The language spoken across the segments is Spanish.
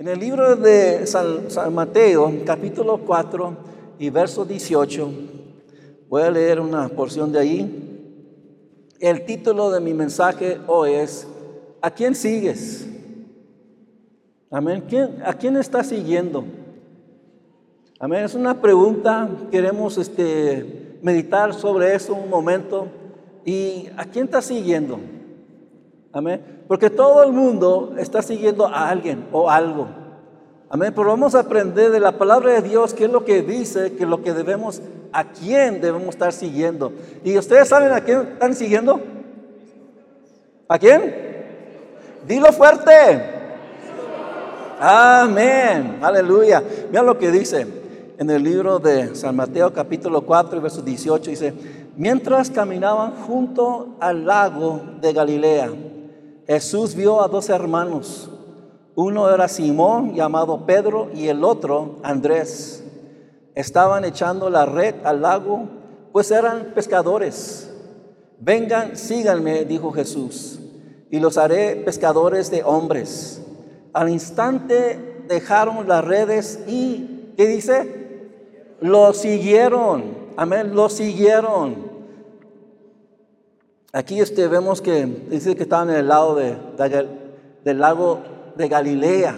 En el libro de San, Mateo, capítulo 4 y verso 18, voy a leer una porción de ahí. El título de mi mensaje hoy es, ¿a quién sigues? Amén. ¿Quién- ¿A quién estás siguiendo? Amén. Es una pregunta. Queremos este, meditar sobre eso un momento. ¿Y a quién estás siguiendo? Amén. Porque todo el mundo está siguiendo a alguien o algo. Amén. Pero vamos a aprender de la palabra de Dios qué es lo que dice, que lo que debemos, a quién debemos estar siguiendo. ¿Y ustedes saben a quién están siguiendo? ¿A quién? Dilo fuerte. Amén. Aleluya. Mira lo que dice en el libro de San Mateo capítulo 4 y verso 18. Dice, mientras caminaban junto al lago de Galilea, Jesús vio a dos hermanos. Uno era Simón llamado Pedro y el otro Andrés. Estaban echando la red al lago, pues eran pescadores. Vengan, síganme, dijo Jesús, y los haré pescadores de hombres. Al instante dejaron las redes y, ¿qué dice? Lo siguieron. Amén, lo siguieron. Aquí este, vemos que dice que estaban en el lado de- de- del lago de Galilea.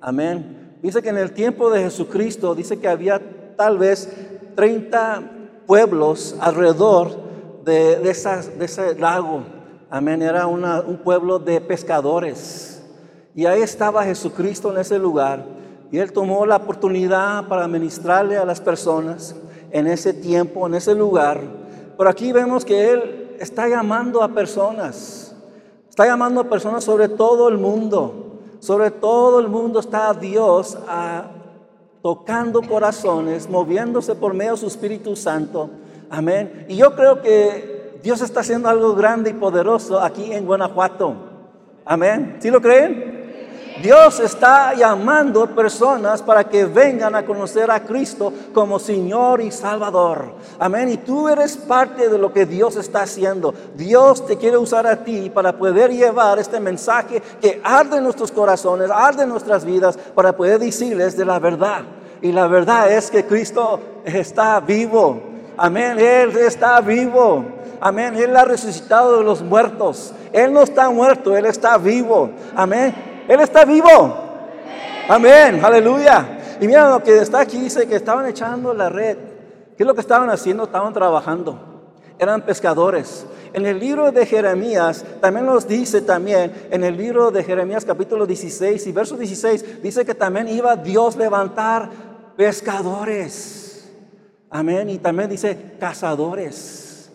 Amén. Dice que en el tiempo de Jesucristo, dice que había tal vez 30 pueblos alrededor de, ese lago. Amén. Era un pueblo de pescadores. Y ahí estaba Jesucristo en ese lugar. Y él tomó la oportunidad para ministrarle a las personas en ese tiempo, en ese lugar. Pero aquí vemos que él está llamando a personas. Está llamando a personas sobre todo el mundo. Sobre todo el mundo está Dios ah, tocando corazones, moviéndose por medio de su Espíritu Santo. Amén. Y yo creo que Dios está haciendo algo grande y poderoso aquí en Guanajuato. Amén. ¿Sí lo creen? Dios está llamando personas para que vengan a conocer a Cristo como Señor y Salvador. Amén. Y tú eres parte de lo que Dios está haciendo. Dios te quiere usar a ti para poder llevar este mensaje que arde en nuestros corazones, arde en nuestras vidas, para poder decirles de la verdad. Y la verdad es que Cristo está vivo. Amén. Él está vivo. Amén. Él ha resucitado de los muertos. Él no está muerto, Él está vivo. Amén. Él está vivo. Amén. Aleluya. Y mira lo que está aquí, dice que estaban echando la red. ¿Qué es lo que estaban haciendo? Estaban trabajando. Eran pescadores. En el libro de Jeremías, también nos dice también, en el libro de Jeremías capítulo 16 y verso 16, dice que también iba Dios levantar pescadores. Amén. Y también dice cazadores.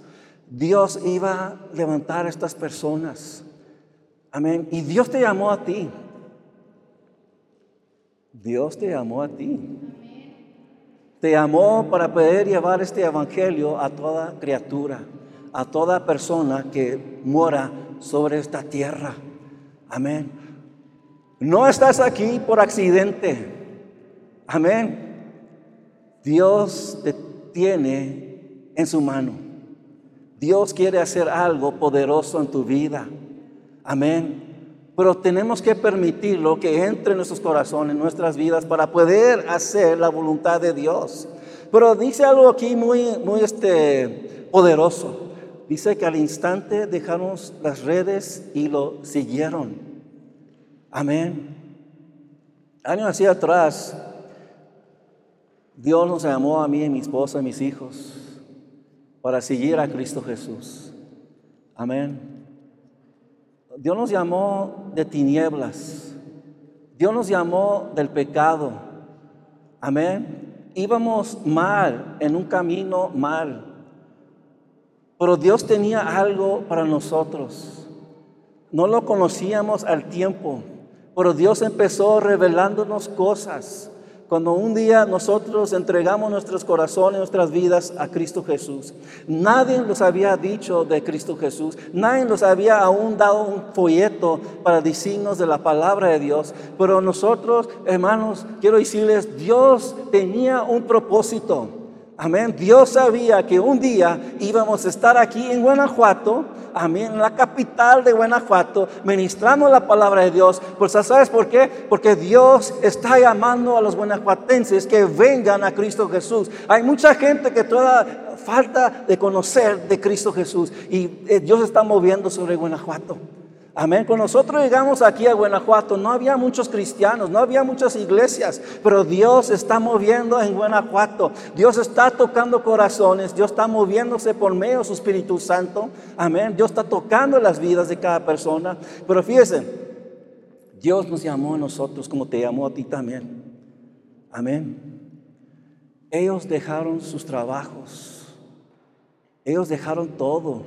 Dios iba a levantar a estas personas. Amén. Y Dios te llamó a ti. Dios te llamó a ti. Te llamó para poder llevar este evangelio a toda criatura, a toda persona que mora sobre esta tierra. Amén. No estás aquí por accidente. Amén. Dios te tiene en su mano. Dios quiere hacer algo poderoso en tu vida. Amén. Pero tenemos que permitirlo que entre en nuestros corazones, en nuestras vidas, para poder hacer la voluntad de Dios. Pero dice algo aquí muy, muy este, poderoso. Dice que al instante dejaron las redes y lo siguieron. Amén. Años así atrás, Dios nos llamó a mí y mi esposa y mis hijos para seguir a Cristo Jesús. Amén. Dios nos llamó de tinieblas. Dios nos llamó del pecado. Amén. Íbamos mal, en un camino mal. Pero Dios tenía algo para nosotros. No lo conocíamos al tiempo, pero Dios empezó revelándonos cosas. Cuando un día nosotros entregamos nuestros corazones, nuestras vidas a Cristo Jesús, nadie nos había dicho de Cristo Jesús, nadie nos había aún dado un folleto para decirnos de la palabra de Dios, pero nosotros, hermanos, quiero decirles, Dios tenía un propósito. Amén. Dios sabía que un día íbamos a estar aquí en Guanajuato, a mí en la capital de Guanajuato, ministrando la palabra de Dios. Pues ¿sabes por qué? Porque Dios está llamando a los guanajuatenses que vengan a Cristo Jesús. Hay mucha gente que toda falta de conocer de Cristo Jesús y eh, Dios está moviendo sobre Guanajuato. Amén. Cuando nosotros llegamos aquí a Guanajuato, no había muchos cristianos, no había muchas iglesias, pero Dios está moviendo en Guanajuato. Dios está tocando corazones, Dios está moviéndose por medio de su Espíritu Santo. Amén. Dios está tocando las vidas de cada persona. Pero fíjense, Dios nos llamó a nosotros como te llamó a ti también. Amén. Ellos dejaron sus trabajos. Ellos dejaron todo.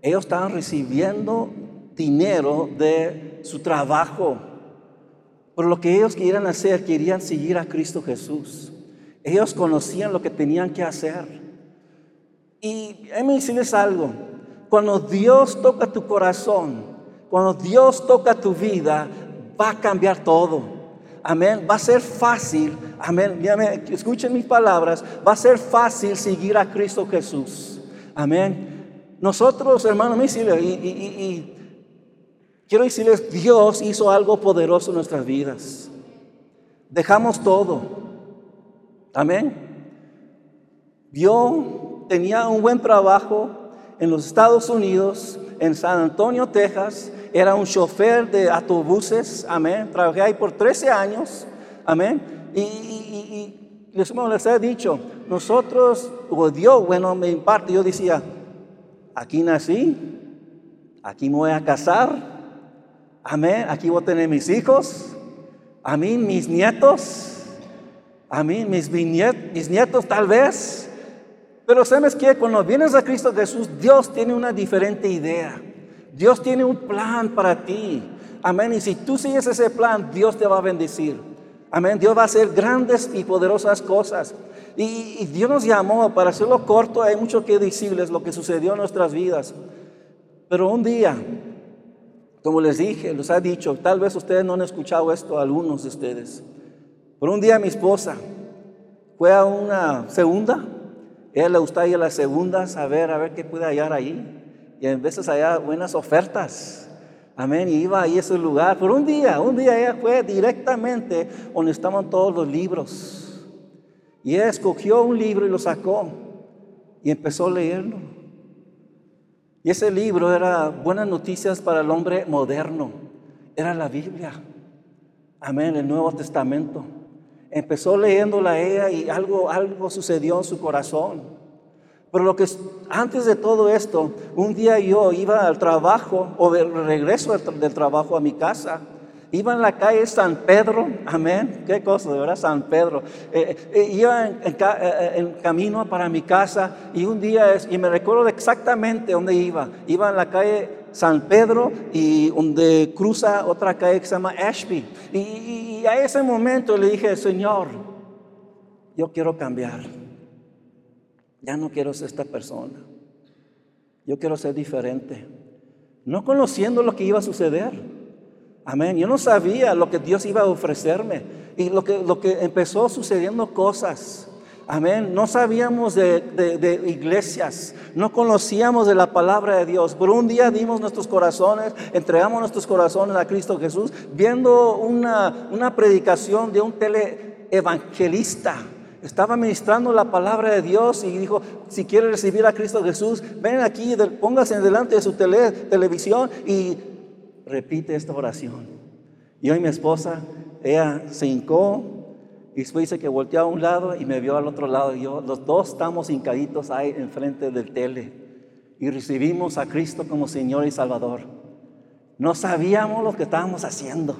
Ellos estaban recibiendo dinero de su trabajo. Pero lo que ellos querían hacer, querían seguir a Cristo Jesús. Ellos conocían lo que tenían que hacer. Y déjenme decirles algo. Cuando Dios toca tu corazón, cuando Dios toca tu vida, va a cambiar todo. Amén. Va a ser fácil. Amén. Escuchen mis palabras. Va a ser fácil seguir a Cristo Jesús. Amén. Nosotros, hermanos, y, y, Quiero decirles, Dios hizo algo poderoso en nuestras vidas. Dejamos todo. Amén. Yo tenía un buen trabajo en los Estados Unidos, en San Antonio, Texas. Era un chofer de autobuses. Amén. Trabajé ahí por 13 años. Amén. Y, les, les he dicho, nosotros, o Dios, bueno, me imparte, yo decía, aquí nací, aquí voy a casar, Amén. Aquí voy a tener mis hijos. A mí, mis nietos. A mí, mis, mis nietos tal vez. Pero sabes que cuando vienes a Cristo Jesús, Dios tiene una diferente idea. Dios tiene un plan para ti. Amén. Y si tú sigues ese plan, Dios te va a bendecir. Amén. Dios va a hacer grandes y poderosas cosas. Y, y Dios nos llamó, para hacerlo corto, hay mucho que decirles lo que sucedió en nuestras vidas. Pero un día como les dije, les ha dicho, tal vez ustedes no han escuchado esto, algunos de ustedes. Por un día mi esposa fue a una segunda, ella le gusta ir a las segundas a ver, a ver qué puede hallar ahí. Y a veces había buenas ofertas. Amén. Y iba ahí a ese lugar. Por un día, un día ella fue directamente donde estaban todos los libros. Y ella escogió un libro y lo sacó. Y empezó a leerlo. Y ese libro era buenas noticias para el hombre moderno. Era la Biblia. Amén, el Nuevo Testamento. Empezó leyéndola ella y algo, algo sucedió en su corazón. Pero lo que antes de todo esto, un día yo iba al trabajo o de regreso del trabajo a mi casa Iba en la calle San Pedro, amén, qué cosa, de verdad, San Pedro. Eh, eh, iba eh, en, camino para mi casa y un día, y me recuerdo exactamente dónde iba. Iba en la calle San Pedro y donde cruza otra calle que se llama Ashby. Y, y a ese momento le dije, Señor, yo quiero cambiar. Ya no quiero ser esta persona. Yo quiero ser diferente. No conociendo lo que iba a suceder. Amén. Yo no sabía lo que Dios iba a ofrecerme. Y lo que, lo que empezó sucediendo cosas. Amén. No sabíamos de, iglesias, no conocíamos de la palabra de Dios. Por un día dimos nuestros corazones, entregamos nuestros corazones a Cristo Jesús, viendo una, una predicación de un teleevangelista. Estaba ministrando la palabra de Dios y dijo, si quiere recibir a Cristo Jesús, ven aquí, póngase delante de su televisión y repite esta oración. Yo y mi esposa, ella se hincó y después dice que volteó a un lado y me vio al otro lado. Y yo, los dos estamos hincaditos ahí enfrente del tele y recibimos a Cristo como Señor y Salvador. No sabíamos lo que estábamos haciendo.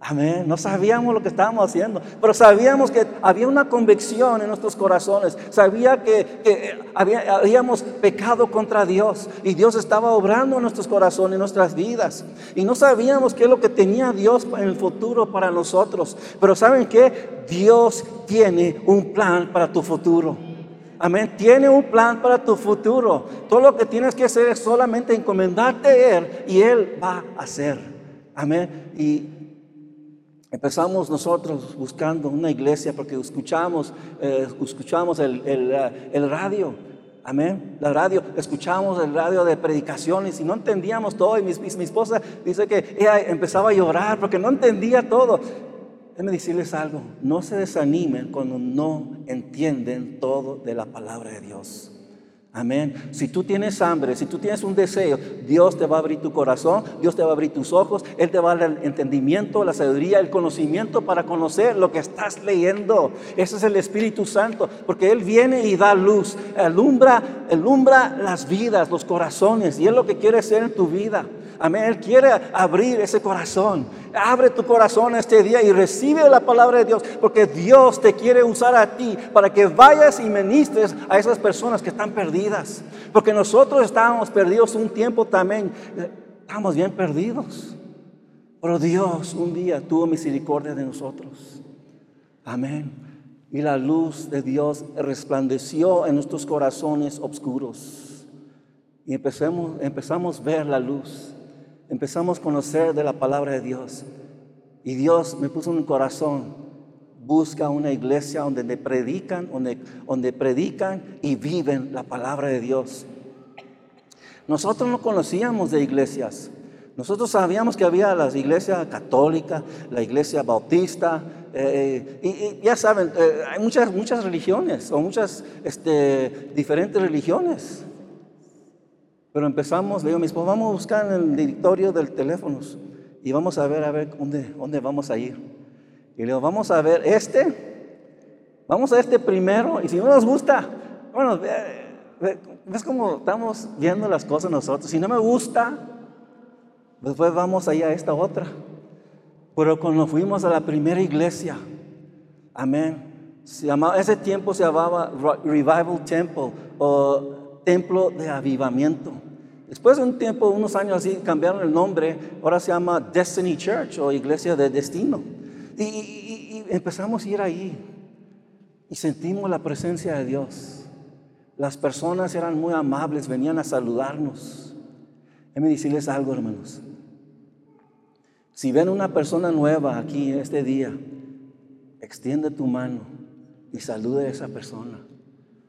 Amén. No sabíamos lo que estábamos haciendo, pero sabíamos que había una convicción en nuestros corazones. Sabía que, habíamos pecado contra Dios y Dios estaba obrando en nuestros corazones, en nuestras vidas. Y no sabíamos qué es lo que tenía Dios en el futuro para nosotros. Pero ¿saben qué? Dios tiene un plan para tu futuro. Amén. Tiene un plan para tu futuro. Todo lo que tienes que hacer es solamente encomendarte a Él y Él va a hacer. Amén. Y Empezamos nosotros buscando una iglesia porque escuchamos, eh, escuchamos el, el, eh, el, radio. Amén. La radio, escuchábamos el radio de predicaciones y no entendíamos todo. Y mi, mi, esposa dice que ella empezaba a llorar porque no entendía todo. Déjenme decirles algo, no se desanimen cuando no entienden todo de la palabra de Dios. Amén. Si tú tienes hambre, si tú tienes un deseo, Dios te va a abrir tu corazón, Dios te va a abrir tus ojos, Él te va a dar el entendimiento, la sabiduría, el conocimiento para conocer lo que estás leyendo. Ese es el Espíritu Santo, porque Él viene y da luz, alumbra, alumbra las vidas, los corazones, y es lo que quiere hacer en tu vida. Amén. Él quiere abrir ese corazón. Abre tu corazón este día y recibe la palabra de Dios, porque Dios te quiere usar a ti para que vayas y ministres a esas personas que están perdidas. Porque nosotros estábamos perdidos un tiempo también. Estábamos bien perdidos. Pero Dios un día tuvo misericordia de nosotros. Amén. Y la luz de Dios resplandeció en nuestros corazones oscuros. Y empezamos, empezamos a ver la luz empezamos a conocer de la palabra de Dios. Y Dios me puso un corazón, busca una iglesia donde predican, donde, predican y viven la palabra de Dios. Nosotros no conocíamos de iglesias. Nosotros sabíamos que había la iglesia católica, la iglesia bautista, eh, y, ya saben, eh, hay muchas, muchas religiones o muchas este, diferentes religiones. Pero empezamos, le digo a mi esposo, vamos a buscar en el directorio del teléfono y vamos a ver, a ver dónde, dónde vamos a ir. Y le digo, vamos a ver este, vamos a este primero, y si no nos gusta, bueno, es como estamos viendo las cosas nosotros. Si no me gusta, después vamos allá a esta otra. Pero cuando fuimos a la primera iglesia, amén, se llamaba, ese tiempo se llamaba Revival Temple o Templo de Avivamiento. Después de un tiempo, unos años así, cambiaron el nombre, ahora se llama Destiny Church o Iglesia de Destino. Y, empezamos a ir ahí y sentimos la presencia de Dios. Las personas eran muy amables, venían a saludarnos. Déjenme decirles algo, hermanos. Si ven una persona nueva aquí este día, extiende tu mano y salude a esa persona.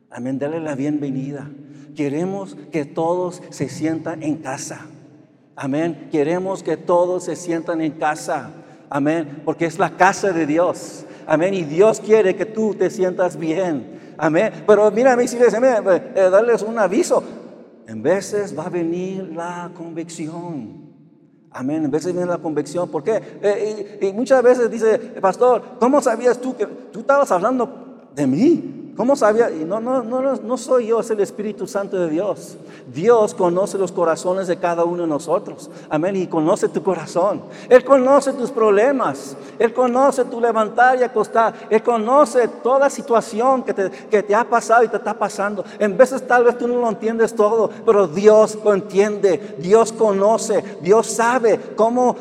Amén, dale la bienvenida. Queremos que todos se sientan en casa. Amén. Queremos que todos se sientan en casa. Amén. Porque es la casa de Dios. Amén. Y Dios quiere que tú te sientas bien. Amén. Pero mira, mis hijos, eh, darles un aviso. En veces va a venir la convicción. Amén. En veces viene la convicción. ¿Por qué? Eh, y muchas veces dice, pastor, ¿cómo sabías tú que tú estabas hablando de mí? ¿Cómo sabía? No, no, no, no soy yo, es el Espíritu Santo de Dios. Dios conoce los corazones de cada uno de nosotros. Amén. Y conoce tu corazón. Él conoce tus problemas. Él conoce tu levantar y acostar. Él conoce toda situación que te, que te ha pasado y te está pasando. En veces tal vez tú no lo entiendes todo, pero Dios lo entiende. Dios conoce. Dios sabe cómo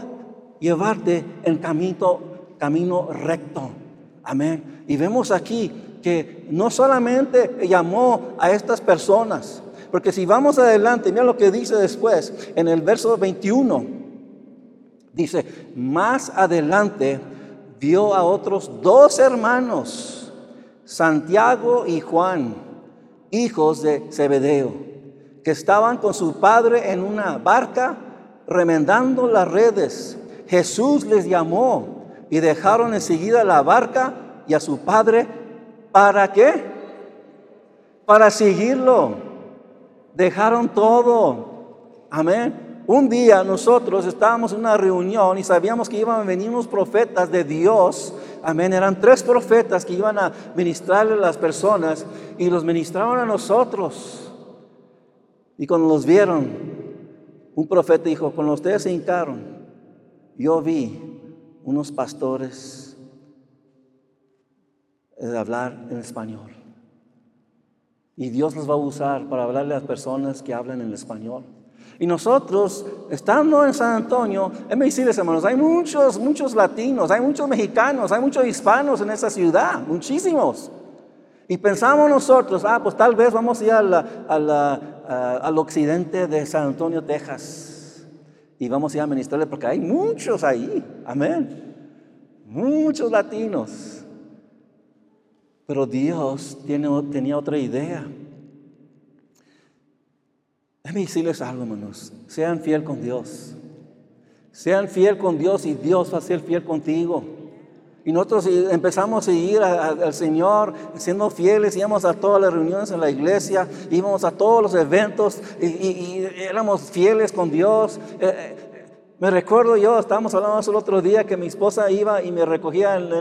llevarte en camino, camino recto. Amén. Y vemos aquí que no solamente llamó a estas personas, porque si vamos adelante, mira lo que dice después, en el verso 21, dice, más adelante vio a otros dos hermanos, Santiago y Juan, hijos de Zebedeo, que estaban con su padre en una barca remendando las redes. Jesús les llamó y dejaron enseguida la barca y a su padre ¿Para qué? Para seguirlo. Dejaron todo. Amén. Un día nosotros estábamos en una reunión y sabíamos que iban a venir unos profetas de Dios. Amén. Eran tres profetas que iban a ministrarle a las personas y los ministraron a nosotros. Y cuando los vieron, un profeta dijo, cuando ustedes se hincaron, yo vi unos pastores de hablar en español. Y Dios los va a usar para hablarle a las personas que hablan en español. Y nosotros, estando en San Antonio, me decirles, hermanos, hay muchos, muchos latinos, hay muchos mexicanos, hay muchos hispanos en esa ciudad, muchísimos. Y pensamos nosotros, ah, pues tal vez vamos a ir al occidente de San Antonio, Texas. Y vamos a ir a ministrarle porque hay muchos ahí. Amén. Muchos latinos. Pero Dios tenía otra idea. Déjenme decirles algo, hermanos. Sean fiel con Dios. Sean fiel con Dios y Dios va a ser fiel contigo. Y nosotros empezamos a ir al Señor siendo fieles, íbamos a todas las reuniones en la iglesia, íbamos a todos los eventos y, éramos fieles con Dios. Eh, eh, me recuerdo yo, estábamos hablando el otro día que mi esposa iba y me recogía en,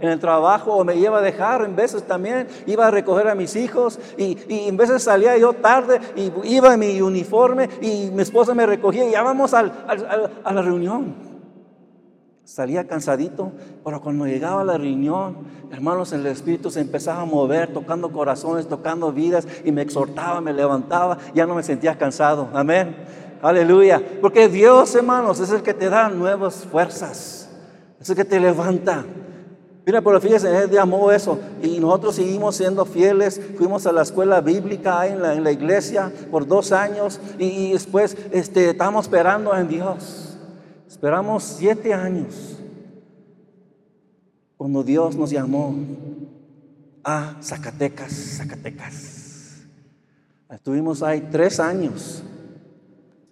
el trabajo o me iba a dejar, en veces también iba a recoger a mis hijos y, en veces salía yo tarde y iba en mi uniforme y mi esposa me recogía y ya vamos a la reunión. Salía cansadito, pero cuando llegaba a la reunión, hermanos, el Espíritu se empezaba a mover, tocando corazones, tocando vidas y me exhortaba, me levantaba, ya no me sentía cansado. Amén. Aleluya. Porque Dios, hermanos, es el que te da nuevas fuerzas. Es el que te levanta. Mira, pero fíjense, Él llamó eso. Y nosotros seguimos siendo fieles. Fuimos a la escuela bíblica en la, en la iglesia por dos años. Y, después este, estamos esperando en Dios. Esperamos siete años. Cuando Dios nos llamó a Zacatecas, Zacatecas. Estuvimos ahí tres años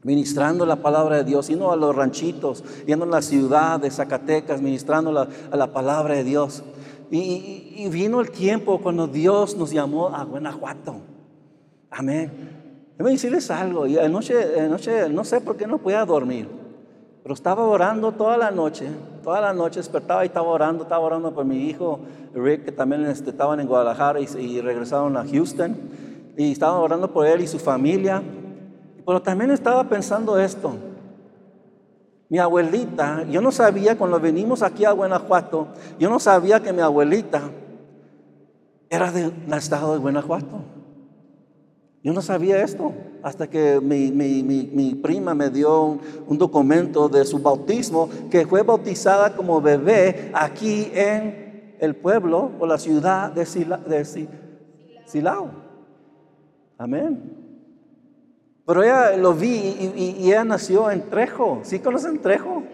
ministrando la palabra de Dios, yendo a los ranchitos, yendo a la ciudad de Zacatecas, ministrando la, a la palabra de Dios. Y, vino el tiempo cuando Dios nos llamó a Guanajuato. Amén. Déjame decirles algo. Y anoche, anoche, no sé por qué no podía dormir, pero estaba orando toda la noche. Toda la noche despertaba y estaba orando. Estaba orando por mi hijo Rick, que también este, estaban en Guadalajara y, y regresaron a Houston. Y estaba orando por él y su familia. Pero también estaba pensando esto. Mi abuelita, yo no sabía cuando venimos aquí a Guanajuato, yo no sabía que mi abuelita era del estado de Guanajuato. Yo no sabía esto hasta que mi, prima me dio un, documento de su bautismo, que fue bautizada como bebé aquí en el pueblo o la ciudad de, de Silao. Amén. Pero ella lo vi y, ella nació en Trejo. ¿Sí conocen Trejo?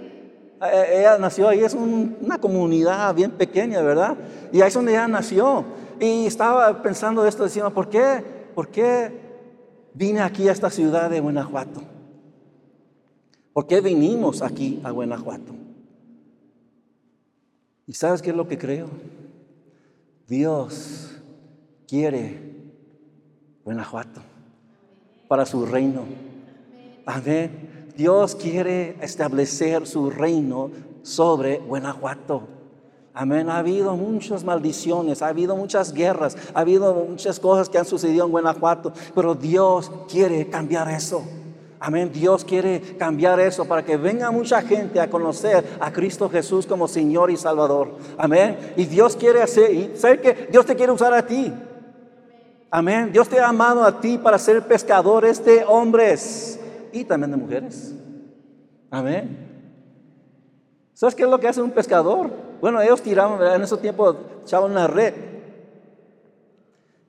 Eh, eh, ella nació ahí, es una comunidad bien pequeña, ¿verdad? Y ahí es donde ella nació. Y estaba pensando esto, decía, ¿por qué? ¿Por qué vine aquí a esta ciudad de Guanajuato? ¿Por qué vinimos aquí a Guanajuato? ¿Y sabes qué es lo que creo? Dios quiere Guanajuato para su reino. Amén. Dios quiere establecer su reino sobre Guanajuato. Amén. Ha habido muchas maldiciones, ha habido muchas guerras, ha habido muchas cosas que han sucedido en Guanajuato, pero Dios quiere cambiar eso. Amén. Dios quiere cambiar eso para que venga mucha gente a conocer a Cristo Jesús como Señor y Salvador. Amén. Y Dios quiere hacer, y sabe que Dios te quiere usar a ti. Amén. Dios te ha amado a ti para ser pescadores de hombres y también de mujeres. Amén. ¿Sabes qué es lo que hace un pescador? Bueno, ellos tiraban, en ese tiempo echaban una red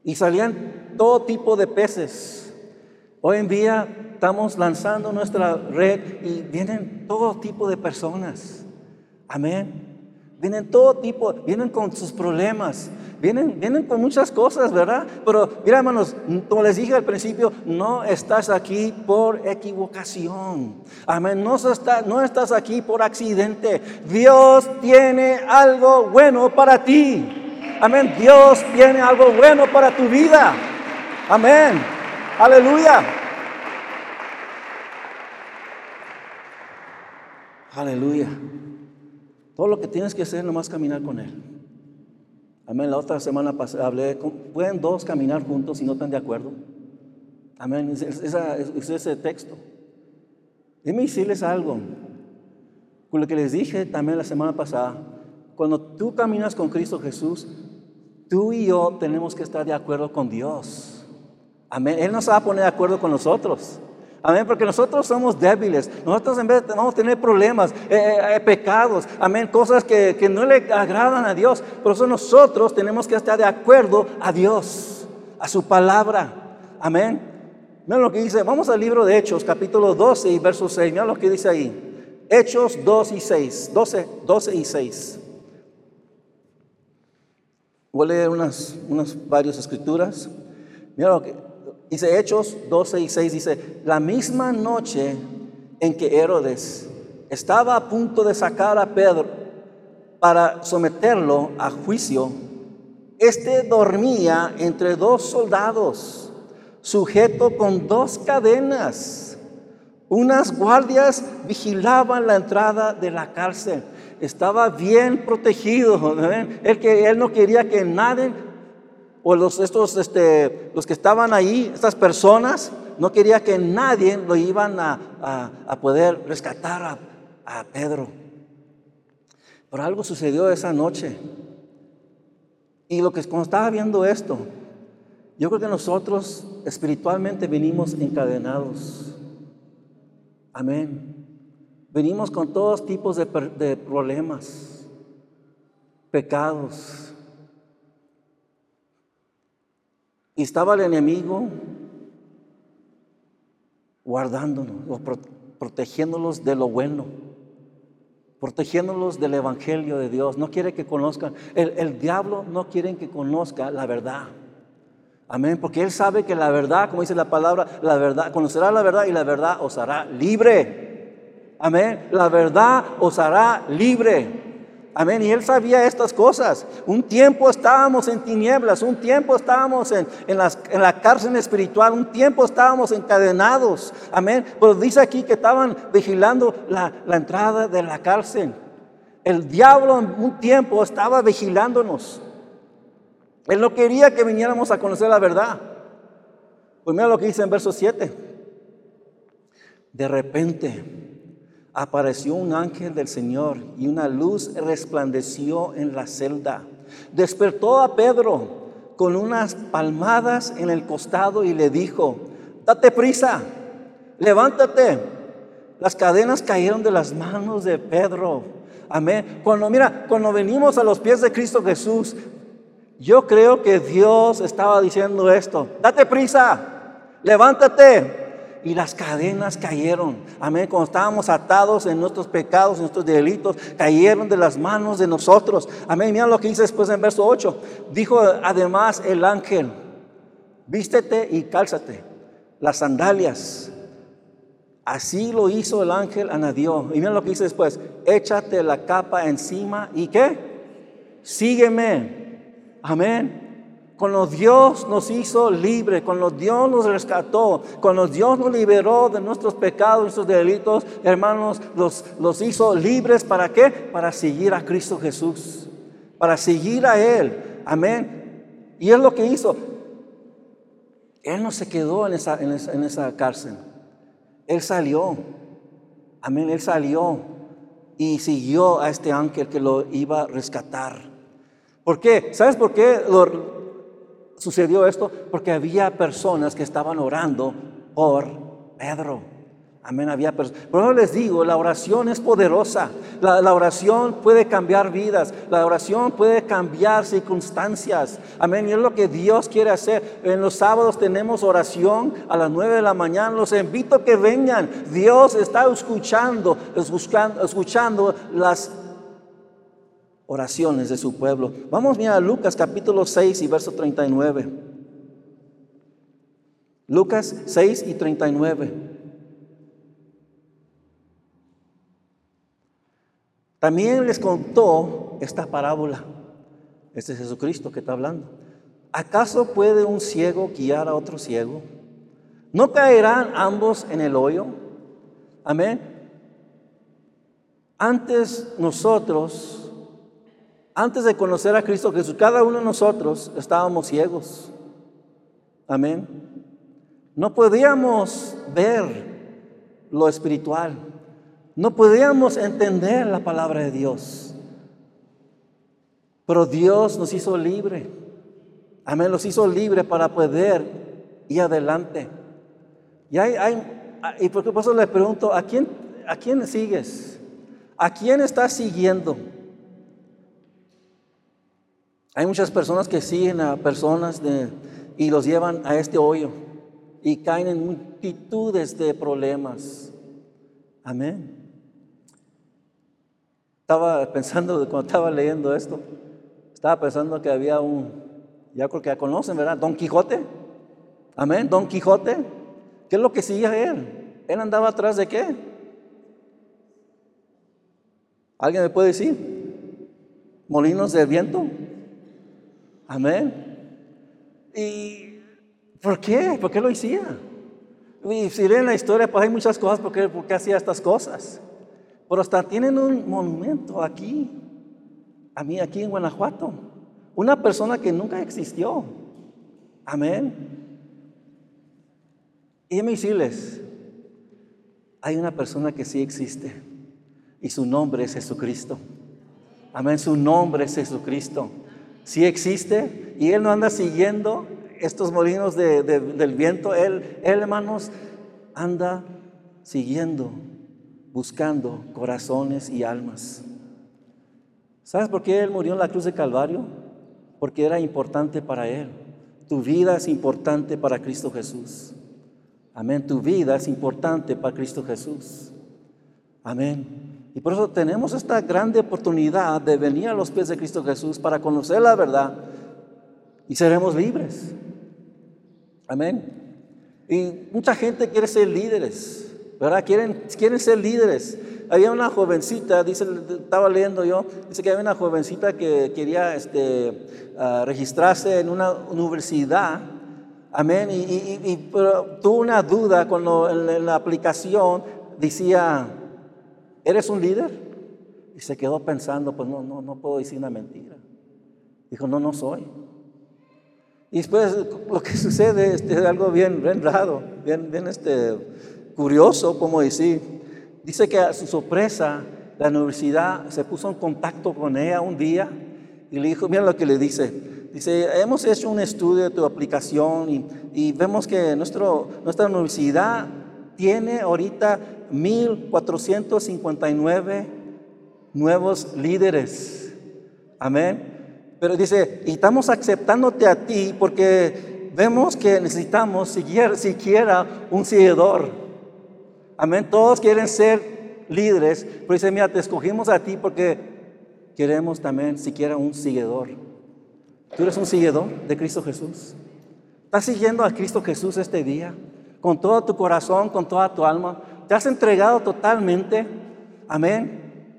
y salían todo tipo de peces. Hoy en día estamos lanzando nuestra red y vienen todo tipo de personas. Amén. Vienen todo tipo, vienen con sus problemas, vienen, vienen con muchas cosas, ¿verdad? Pero mira hermanos, como les dije al principio, no estás aquí por equivocación. Amén, no, no estás aquí por accidente. Dios tiene algo bueno para ti. Amén, Dios tiene algo bueno para tu vida. Amén, aleluya. Aleluya. Todo lo que tienes que hacer es nomás caminar con Él. Amén. La otra semana hablé, pueden dos caminar juntos si no están de acuerdo. Amén. Es, es, ese texto. Déjenme decirles algo. Con lo que les dije también la semana pasada, cuando tú caminas con Cristo Jesús, tú y yo tenemos que estar de acuerdo con Dios. Amén. Él no se va a poner de acuerdo con nosotros. Amén, porque nosotros somos débiles. Nosotros en vez de vamos tener problemas, eh, eh, pecados, amén, cosas que, que, no le agradan a Dios. Por eso nosotros tenemos que estar de acuerdo a Dios, a su palabra. Amén. Mira lo que dice, vamos al libro de Hechos, capítulo 12 y verso 6. Mira lo que dice ahí. Hechos 2 y 6. 12, 12 y 6. Voy a leer unas, unas varias escrituras. Mira lo que Dice Hechos 12 y 6, dice, la misma noche en que Herodes estaba a punto de sacar a Pedro para someterlo a juicio, este dormía entre dos soldados, sujeto con dos cadenas. Unas guardias vigilaban la entrada de la cárcel. Estaba bien protegido. Él, que, él no quería que nadie, o los, estos, este, los que estaban ahí, estas personas, no quería que nadie lo iban a, a, poder rescatar a, a Pedro. Pero algo sucedió esa noche. Y lo que cuando estaba viendo esto, yo creo que nosotros espiritualmente venimos encadenados. Amén. Venimos con todos tipos de, de problemas, pecados. Y estaba el enemigo guardándonos, protegiéndolos de lo bueno, protegiéndolos del Evangelio de Dios. No quiere que conozcan, el, el diablo no quiere que conozca la verdad. Amén, porque Él sabe que la verdad, como dice la palabra, la verdad, conocerá la verdad y la verdad os hará libre. Amén, la verdad os hará libre. Amén. Y él sabía estas cosas. Un tiempo estábamos en tinieblas, un tiempo estábamos en, en, la cárcel espiritual, un tiempo estábamos encadenados. Amén. Pero dice aquí que estaban vigilando la, la entrada de la cárcel. El diablo en un tiempo estaba vigilándonos. Él no quería que viniéramos a conocer la verdad. Pues mira lo que dice en verso 7. De repente apareció un ángel del Señor y una luz resplandeció en la celda. Despertó a Pedro con unas palmadas en el costado y le dijo, date prisa, levántate. Las cadenas cayeron de las manos de Pedro. Amén. Cuando mira, cuando venimos a los pies de Cristo Jesús, yo creo que Dios estaba diciendo esto, date prisa, levántate. Y las cadenas cayeron. Amén. Cuando estábamos atados en nuestros pecados, en nuestros delitos, cayeron de las manos de nosotros. Amén. Mira lo que dice después en verso 8. Dijo además el ángel, vístete y cálzate las sandalias. Así lo hizo el ángel Anadió. Y mira lo que dice después, échate la capa encima y qué? Sígueme. Amén. Cuando Dios nos hizo libre, cuando Dios nos rescató, cuando Dios nos liberó de nuestros pecados, nuestros delitos, hermanos, los, los hizo libres para qué? Para seguir a Cristo Jesús, para seguir a Él. Amén. Y es lo que hizo. Él no se quedó en esa, en esa, en esa cárcel. Él salió. Amén. Él salió y siguió a este ángel que lo iba a rescatar. ¿Por qué? ¿Sabes por qué sucedió esto? Porque había personas que estaban orando por Pedro. Amén, había personas. Pero les digo, la oración es poderosa. La, oración puede cambiar vidas. La oración puede cambiar circunstancias. Amén, y es lo que Dios quiere hacer. En los sábados tenemos oración a las nueve de la mañana. Los invito a que vengan. Dios está escuchando, escuchando, escuchando las oraciones de su pueblo. Vamos a Lucas capítulo 6 y verso 39. Lucas 6 y 39. También les contó esta parábola. Este es Jesucristo que está hablando. ¿Acaso puede un ciego guiar a otro ciego? ¿No caerán ambos en el hoyo? Amén. Antes nosotros antes de conocer a Cristo Jesús, cada uno de nosotros estábamos ciegos. Amén. No podíamos ver lo espiritual. No podíamos entender la palabra de Dios. Pero Dios nos hizo libre. Amén, nos hizo libre para poder ir adelante. Y, hay, hay, y por eso le pregunto, ¿a quién, ¿a quién sigues? ¿A quién estás siguiendo? Hay muchas personas que siguen a personas y los llevan a este hoyo y caen en multitudes de problemas. Amén. Estaba pensando, cuando estaba leyendo esto, estaba pensando que había un, ya creo que ya conocen, ¿verdad? Don Quijote. Amén. Don Quijote, ¿qué es lo que sigue él? ¿Él andaba atrás de qué? ¿Alguien me puede decir? ¿Molinos de viento? Amén. ¿Y por qué? ¿Por qué lo hacía? Y si leen la historia, pues hay muchas cosas por qué, por qué hacía estas cosas. Pero hasta tienen un monumento aquí, a mí aquí en Guanajuato. Una persona que nunca existió. Amén. Y me decirles, hay una persona que sí existe y su nombre es Jesucristo. Amén, su nombre es Jesucristo. Sí existe y Él no anda siguiendo estos molinos del viento. Él, él, hermanos, anda siguiendo, buscando corazones y almas. ¿Sabes por qué Él murió en la cruz de Calvario? Porque era importante para Él. Tu vida es importante para Cristo Jesús. Amén. Tu vida es importante para Cristo Jesús. Amén. Y por eso tenemos esta grande oportunidad de venir a los pies de Cristo Jesús para conocer la verdad y seremos libres. Amén. Y mucha gente quiere ser líderes, ¿verdad? Quieren, quieren ser líderes. Había una jovencita, dice, estaba leyendo yo, dice que había una jovencita que quería este, ah, registrarse en una universidad Amén. Y, tuvo una duda cuando en, la aplicación decía, ¿eres un líder? Y se quedó pensando, pues no, no, no puedo decir una mentira. Dijo, no, no soy. Y después lo que sucede es algo bien, bien raro, bien, bien este, curioso, como decir. Dice que a su sorpresa, la universidad se puso en contacto con ella un día y le dijo, mira lo que le dice, Dice, hemos hecho un estudio de tu aplicación y, vemos que nuestro, nuestra universidad tiene ahorita 1459 nuevos líderes. Amén. Pero dice, y estamos aceptándote a ti porque vemos que necesitamos siquiera, un seguidor. Amén. Todos quieren ser líderes, pero dice, mira, te escogimos a ti porque queremos también siquiera un seguidor. Tú eres un seguidor de Cristo Jesús. ¿Estás siguiendo a Cristo Jesús este día? Con todo tu corazón, con toda tu alma. ¿Te has entregado totalmente? Amén.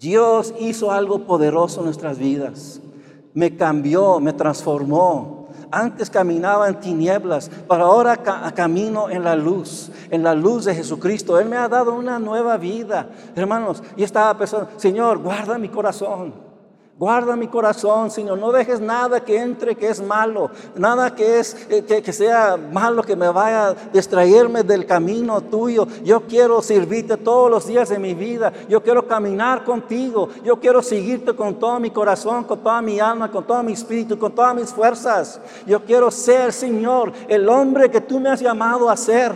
Dios hizo algo poderoso en nuestras vidas. Me cambió, me transformó. Antes caminaba en tinieblas, pero ahora camino en la luz, en la luz de Jesucristo. Él me ha dado una nueva vida. Hermanos, y estaba pensando, Señor, guarda mi corazón. Guarda mi corazón, Señor. No dejes nada que entre que es malo. Nada que, es, eh, que, sea malo que me vaya a distraerme del camino tuyo. Yo quiero servirte todos los días de mi vida. Yo quiero caminar contigo. Yo quiero seguirte con todo mi corazón, con toda mi alma, con todo mi espíritu, con todas mis fuerzas. Yo quiero ser, Señor, el hombre que tú me has llamado a ser.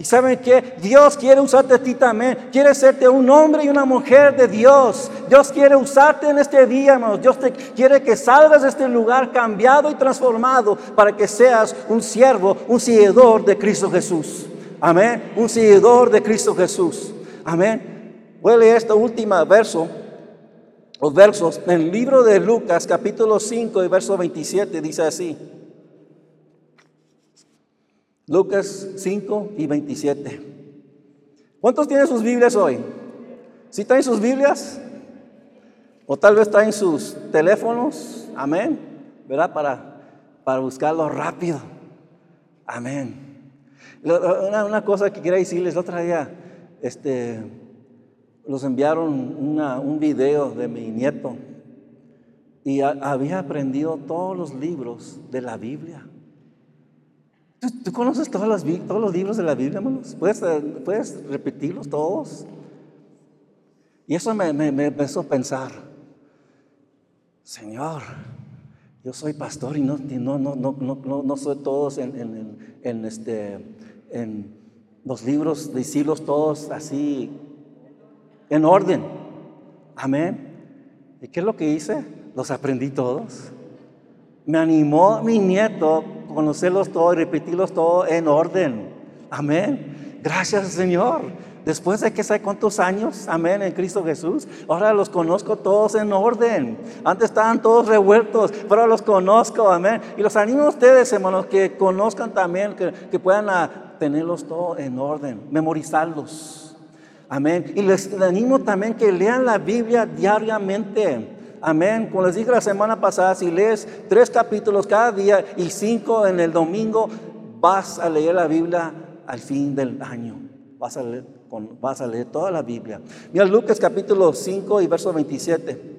Y saben que Dios quiere usarte a ti también. Quiere serte un hombre y una mujer de Dios. Dios quiere usarte en este día, hermanos. Dios te quiere que salgas de este lugar cambiado y transformado para que seas un siervo, un seguidor de Cristo Jesús. Amén. Un seguidor de Cristo Jesús. Amén. Voy a leer este último verso, los versos, en el libro de Lucas, capítulo 5 y verso 27, dice así. Lucas 5 y 27. ¿Cuántos tienen sus Biblias hoy? ¿Sí traen sus Biblias? O tal vez traen sus teléfonos, amén, ¿verdad? Para, para buscarlo rápido. Amén. Una, cosa que quería decirles, el otro día, este, los enviaron un video de mi nieto y había aprendido todos los libros de la Biblia. ¿Tú, conoces todos los, todos los libros de la Biblia, hermanos? ¿Puedes, ¿Puedes, repetirlos todos? Y eso me, me, empezó a pensar, Señor, yo soy pastor y no, no, no, no, no soy todos en, en, este, en los libros, decirlos todos así, en orden. Amén. ¿Y qué es lo que hice? Los aprendí todos. Me animó mi nieto conocerlos todos y repetirlos todos en orden. Amén. Gracias Señor. Después de que sé cuántos años, amén, en Cristo Jesús, ahora los conozco todos en orden. Antes estaban todos revueltos, pero ahora los conozco, amén. Y los animo a ustedes, hermanos, que conozcan también, que, puedan tenerlos todos en orden, memorizarlos. Amén. Y les animo también que lean la Biblia diariamente. Amén. Como les dije la semana pasada, si lees tres capítulos cada día y cinco en el domingo, vas a leer la Biblia al fin del año. Vas a leer, toda la Biblia. Mira Lucas capítulo 5 y verso 27.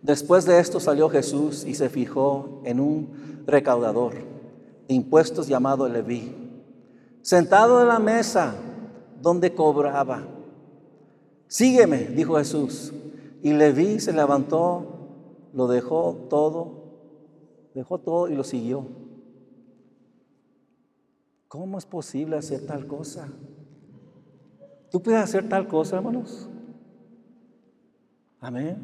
Después de esto salió Jesús y se fijó en un recaudador de impuestos llamado Leví, sentado en la mesa donde cobraba. Sígueme, dijo Jesús. Y Leví se levantó, lo dejó todo, dejó todo y lo siguió. ¿Cómo es posible hacer tal cosa? ¿Tú puedes hacer tal cosa, hermanos? Amén.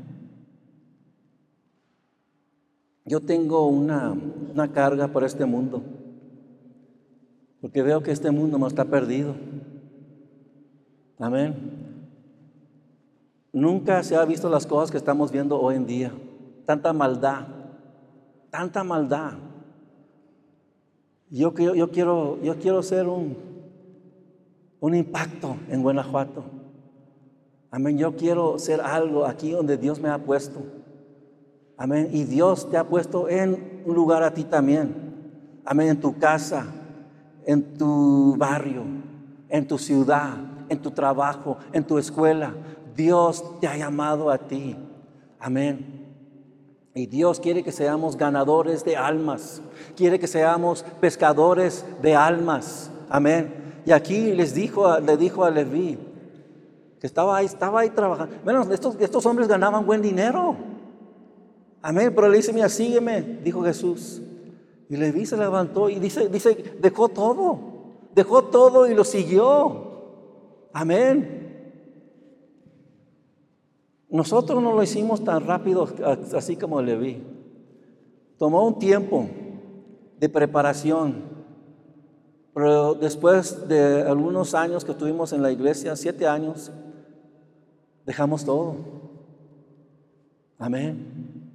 Yo tengo una, una carga por este mundo, porque veo que este mundo no está perdido. Amén. Nunca se ha visto las cosas que estamos viendo hoy en día. Tanta maldad, tanta maldad. Yo, quiero, yo quiero ser un, un impacto en Guanajuato. Amén. Yo quiero ser algo aquí donde Dios me ha puesto. Amén. Y Dios te ha puesto en un lugar a ti también. Amén. En tu casa, en tu barrio, en tu ciudad, en tu trabajo, en tu escuela. Dios te ha llamado a ti. Amén. Y Dios quiere que seamos ganadores de almas. Quiere que seamos pescadores de almas. Amén. Y aquí les dijo, le dijo a Leví que estaba ahí, estaba ahí trabajando. Bueno, estos, estos hombres ganaban buen dinero. Amén. Pero le dice, mira, sígueme, dijo Jesús. Y Leví se levantó y dice, dice, dejó todo. Dejó todo y lo siguió. Amén. Nosotros no lo hicimos tan rápido así como vi. Tomó un tiempo de preparación, pero después de algunos años que estuvimos en la iglesia, siete años, dejamos todo. Amén.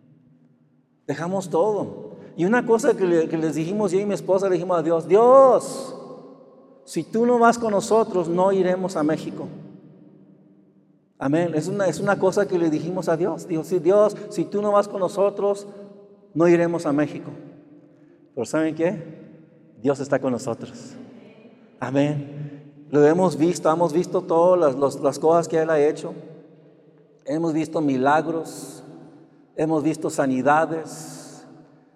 Dejamos todo. Y una cosa que, que les dijimos yo y mi esposa le dijimos a Dios, Dios, si tú no vas con nosotros, no iremos a México. Amén. Es una, es una cosa que le dijimos a Dios. Dijo, sí, Dios, si tú no vas con nosotros, no iremos a México. Pero ¿saben qué? Dios está con nosotros. Amén. Lo hemos visto, hemos visto todas las, las cosas que Él ha hecho. Hemos visto milagros, hemos visto sanidades,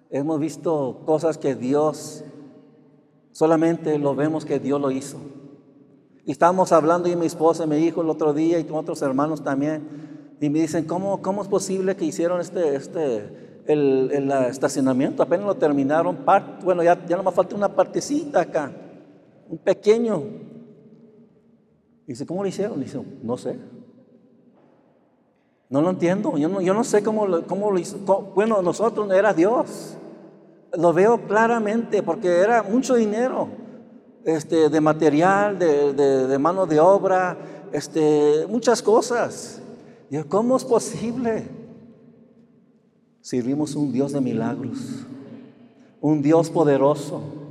hemos visto cosas que Dios, solamente lo vemos que Dios lo hizo. Y estábamos hablando y mi esposa y mi hijo el otro día y otros hermanos también. Y me dicen, ¿cómo, cómo es posible que hicieron este, este, el, el estacionamiento? Apenas lo terminaron. bueno, ya, ya no me falta una partecita acá. Un pequeño. Y dice, ¿cómo lo hicieron? dice, no sé. No lo entiendo. Yo no, yo no sé cómo, cómo lo hizo. bueno, nosotros era Dios. Lo veo claramente porque era mucho dinero este, de material, de, mano de obra, este, muchas cosas. ¿cómo es posible? Servimos un Dios de milagros, un Dios poderoso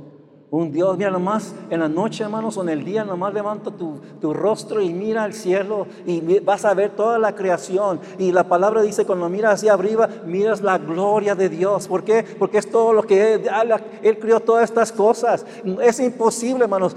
un Dios, mira nomás en la noche, hermanos, o en el día, nomás levanta tu, tu, rostro y mira al cielo y vas a ver toda la creación. Y la palabra dice, cuando miras hacia arriba, miras la gloria de Dios. ¿Por qué? Porque es todo lo que Él, creó todas estas cosas. Es imposible, hermanos,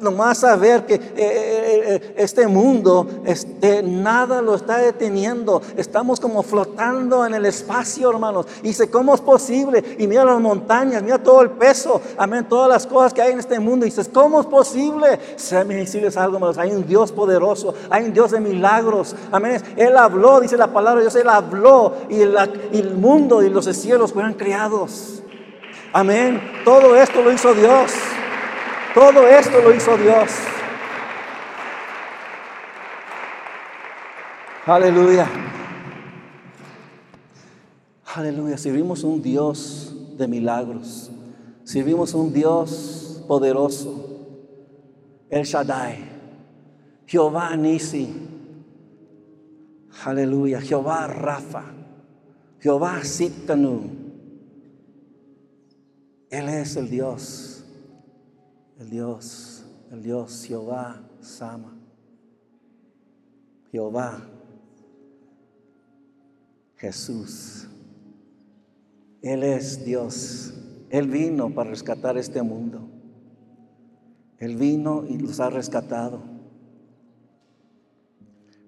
nomás saber que eh, eh, eh, este mundo, este, nada lo está deteniendo. Estamos como flotando en el espacio, hermanos. Y dice, ¿cómo es posible? Y mira las montañas, mira todo el peso, amén, todas las cosas que hay en este mundo y dices, ¿cómo es posible? Déjame decirles algo, más. Hay un Dios poderoso, hay un Dios de milagros. Amén. Él habló, dice la palabra de Dios, Él habló y, el mundo y los cielos fueron creados. Amén. Todo esto lo hizo Dios. Todo esto lo hizo Dios. Aleluya. Aleluya. Servimos un Dios de milagros. Servimos un Dios poderoso, el Shaddai. Jehová Nisi. Aleluya. Jehová Rafa. Jehová Sitkanu. Él es el Dios. El Dios. El Dios Jehová Sama. Jehová. Jesús. Él es Dios. Él vino para rescatar este mundo. Él vino y los ha rescatado.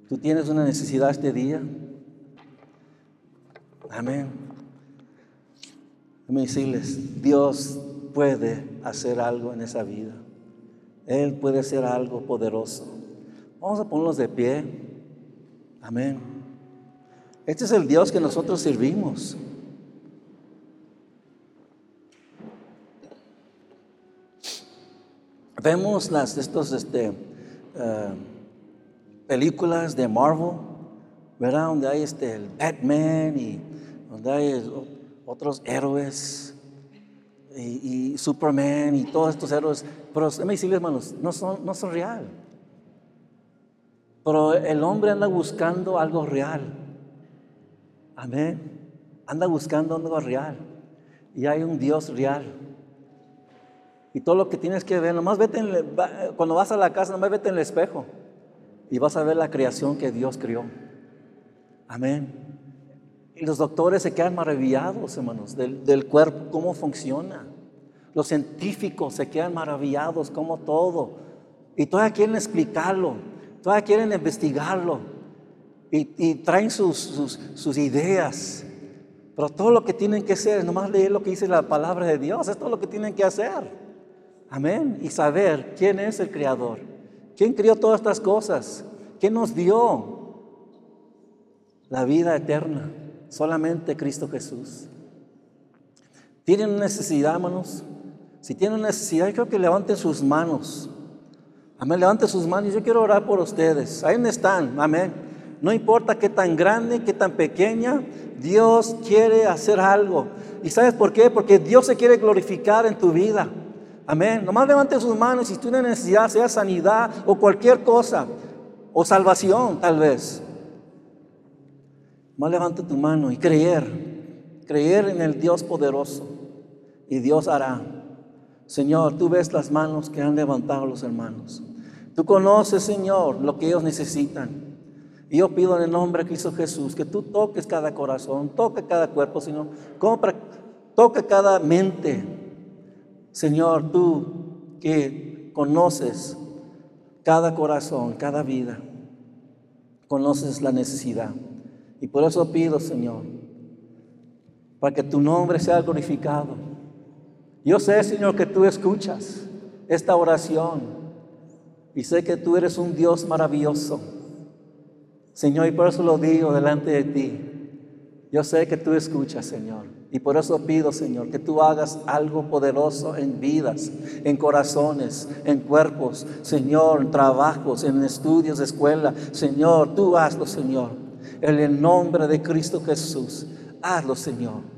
¿Tú tienes una necesidad este día? Amén. Déjame decirles, Dios puede hacer algo en esa vida. Él puede hacer algo poderoso. Vamos a ponernos de pie. Amén. Este es el Dios que nosotros servimos. Vemos las estos este, eh, películas de Marvel, ¿verdad? Donde hay este, el Batman y donde hay otros héroes y, Superman y todos estos héroes. Pero déjame decirles, hermanos, no son, no son real. Pero el hombre anda buscando algo real. Amén. Anda buscando algo real. Y hay un Dios real. Y todo lo que tienes que ver, nomás vete cuando vas a la casa, nomás vete en el espejo. Y vas a ver la creación que Dios creó. Amén. Y los doctores se quedan maravillados, hermanos, del, del cuerpo, cómo funciona. Los científicos se quedan maravillados, cómo todo. Y todavía quieren explicarlo, todavía quieren investigarlo. Y, traen sus, sus, sus ideas. Pero todo lo que tienen que hacer es nomás leer lo que dice la palabra de Dios. Es todo lo que tienen que hacer. Amén. Y saber quién es el Creador. ¿Quién crió todas estas cosas? ¿Quién nos dio la vida eterna? Solamente Cristo Jesús. ¿Tienen necesidad, hermanos? Si tienen necesidad, creo que levanten sus manos. Amén, levanten sus manos. Yo quiero orar por ustedes. Ahí están. Amén. No importa qué tan grande, qué tan pequeña, Dios quiere hacer algo. ¿Y sabes por qué? Porque Dios se quiere glorificar en tu vida. Amén. Nomás levante sus manos si tiene necesidad, sea sanidad o cualquier cosa, o salvación tal vez. Nomás levante tu mano y creer, creer en el Dios poderoso. Y Dios hará. Señor, tú ves las manos que han levantado los hermanos. Tú conoces, Señor, lo que ellos necesitan. Y yo pido en el nombre de Cristo Jesús que tú toques cada corazón, toque cada cuerpo, Señor. toque cada mente, Señor, tú que conoces cada corazón, cada vida, conoces la necesidad. Y por eso pido, Señor, para que tu nombre sea glorificado. Yo sé, Señor, que tú escuchas esta oración y sé que tú eres un Dios maravilloso. Señor, y por eso lo digo delante de ti. Yo sé que tú escuchas, Señor. Y por eso pido, Señor, que tú hagas algo poderoso en vidas, en corazones, en cuerpos, Señor, en trabajos, en estudios de escuela. Señor, tú hazlo, Señor. En el nombre de Cristo Jesús, hazlo, Señor.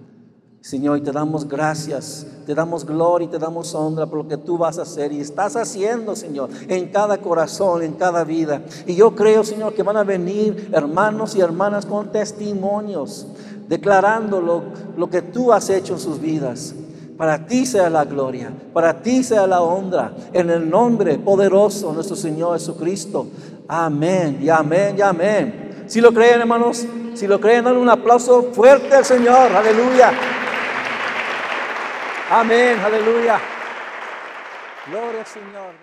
Señor, y te damos gracias, te damos gloria y te damos honra por lo que tú vas a hacer y estás haciendo, Señor, en cada corazón, en cada vida. Y yo creo, Señor, que van a venir hermanos y hermanas con testimonios declarando lo, que tú has hecho en sus vidas. Para ti sea la gloria, para ti sea la honra, en el nombre poderoso de nuestro Señor Jesucristo. Amén, y amén, y amén. Si lo creen, hermanos, si lo creen, dan un aplauso fuerte al Señor. Aleluya. Amén, aleluya. Gloria al Señor.